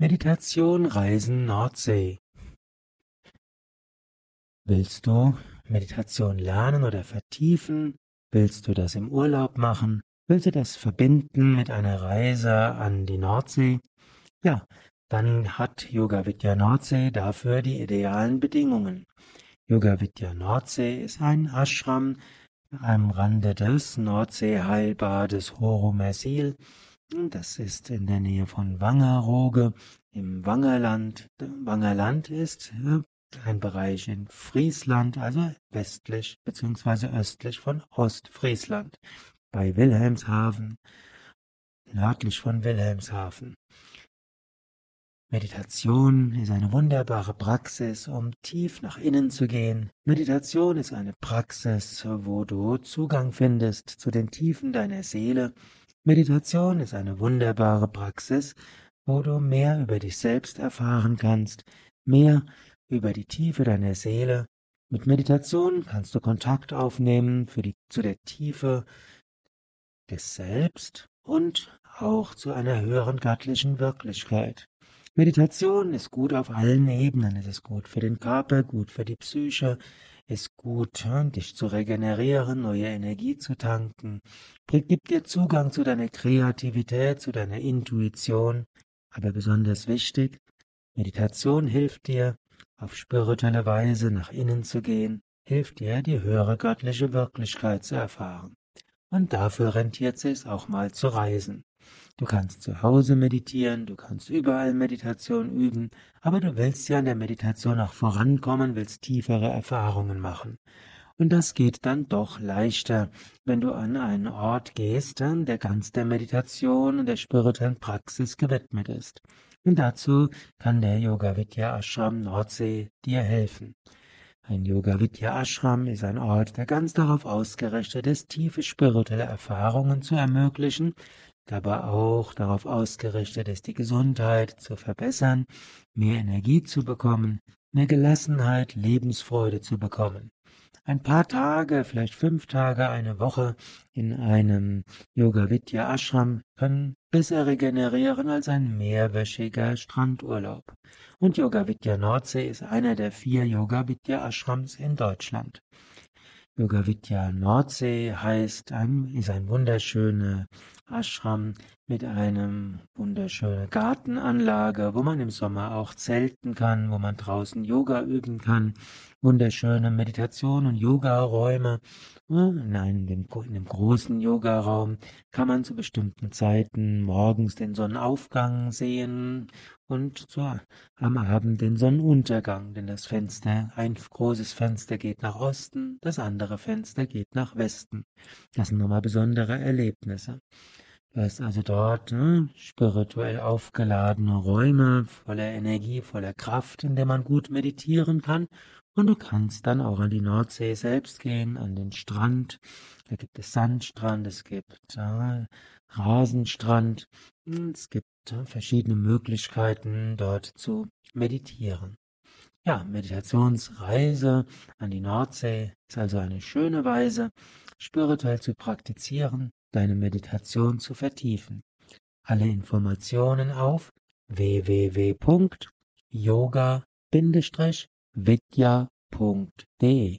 Meditation Reisen Nordsee. Willst du Meditation lernen oder vertiefen? Willst du das im Urlaub machen? Willst du das verbinden mit einer Reise an die Nordsee? Ja, dann hat Yoga Vidya Nordsee dafür die idealen Bedingungen. Yoga Vidya Nordsee ist ein Ashram am Rande des Nordsee-Heilbades Horomersil das ist in der Nähe von Wangerooge im Wangerland. Wangerland ist ein Bereich in Friesland, also westlich bzw. östlich von Ostfriesland, bei Wilhelmshaven, nördlich von Wilhelmshaven. Meditation ist eine wunderbare Praxis, um tief nach innen zu gehen. Meditation ist eine Praxis, wo du Zugang findest zu den Tiefen deiner Seele Meditation ist eine wunderbare Praxis, wo du mehr über dich selbst erfahren kannst, mehr über die Tiefe deiner Seele. Mit Meditation kannst du Kontakt aufnehmen die, zu der Tiefe des Selbst und auch zu einer höheren göttlichen Wirklichkeit. Meditation ist gut auf allen Ebenen. Es ist gut für den Körper, gut für die Psyche, ist gut, dich zu regenerieren, neue Energie zu tanken, gibt dir Zugang zu deiner Kreativität, zu deiner Intuition, aber besonders wichtig, Meditation hilft dir, auf spirituelle Weise nach innen zu gehen, hilft dir, die höhere göttliche Wirklichkeit zu erfahren. Und dafür rentiert es auch mal zu reisen. Du kannst zu Hause meditieren, du kannst überall Meditation üben, aber du willst ja in der Meditation auch vorankommen, willst tiefere Erfahrungen machen. Und das geht dann doch leichter, wenn du an einen Ort gehst, der ganz der Meditation und der spirituellen Praxis gewidmet ist. Und dazu kann der Yoga Vidya Ashram Nordsee dir helfen. Ein Yoga Vidya Ashram ist ein Ort, der ganz darauf ausgerichtet ist, tiefe spirituelle Erfahrungen zu ermöglichen, dabei auch darauf ausgerichtet ist, die Gesundheit zu verbessern, mehr Energie zu bekommen, mehr Gelassenheit, Lebensfreude zu bekommen. Ein paar Tage, vielleicht fünf Tage, eine Woche in einem Yoga Vidya Ashram können besser regenerieren als ein mehrwöchiger Strandurlaub. Und Yoga Vidya Nordsee ist einer der vier Yoga Vidya Ashrams in Deutschland. Yoga Vidya Nordsee heißt, ist ein wunderschöner Ashram mit einem wunderschönen Gartenanlage, wo man im Sommer auch zelten kann, wo man draußen Yoga üben kann, wunderschöne Meditation und Yoga-Räume. In einem, in dem großen Yoga-Raum kann man zu bestimmten Zeiten morgens den Sonnenaufgang sehen und so am Abend den Sonnenuntergang, denn das Fenster, ein großes Fenster geht nach Osten, das andere Fenster geht nach Westen. Das sind nochmal besondere Erlebnisse. Du hast also dort ne, spirituell aufgeladene Räume voller Energie, voller Kraft, in der man gut meditieren kann. Und du kannst dann auch an die Nordsee selbst gehen, an den Strand. Da gibt es Sandstrand, es gibt äh, Rasenstrand. Es gibt äh, verschiedene Möglichkeiten, dort zu meditieren. Ja, Meditationsreise an die Nordsee ist also eine schöne Weise, spirituell zu praktizieren deine Meditation zu vertiefen. Alle Informationen auf www.yoga-vidya.de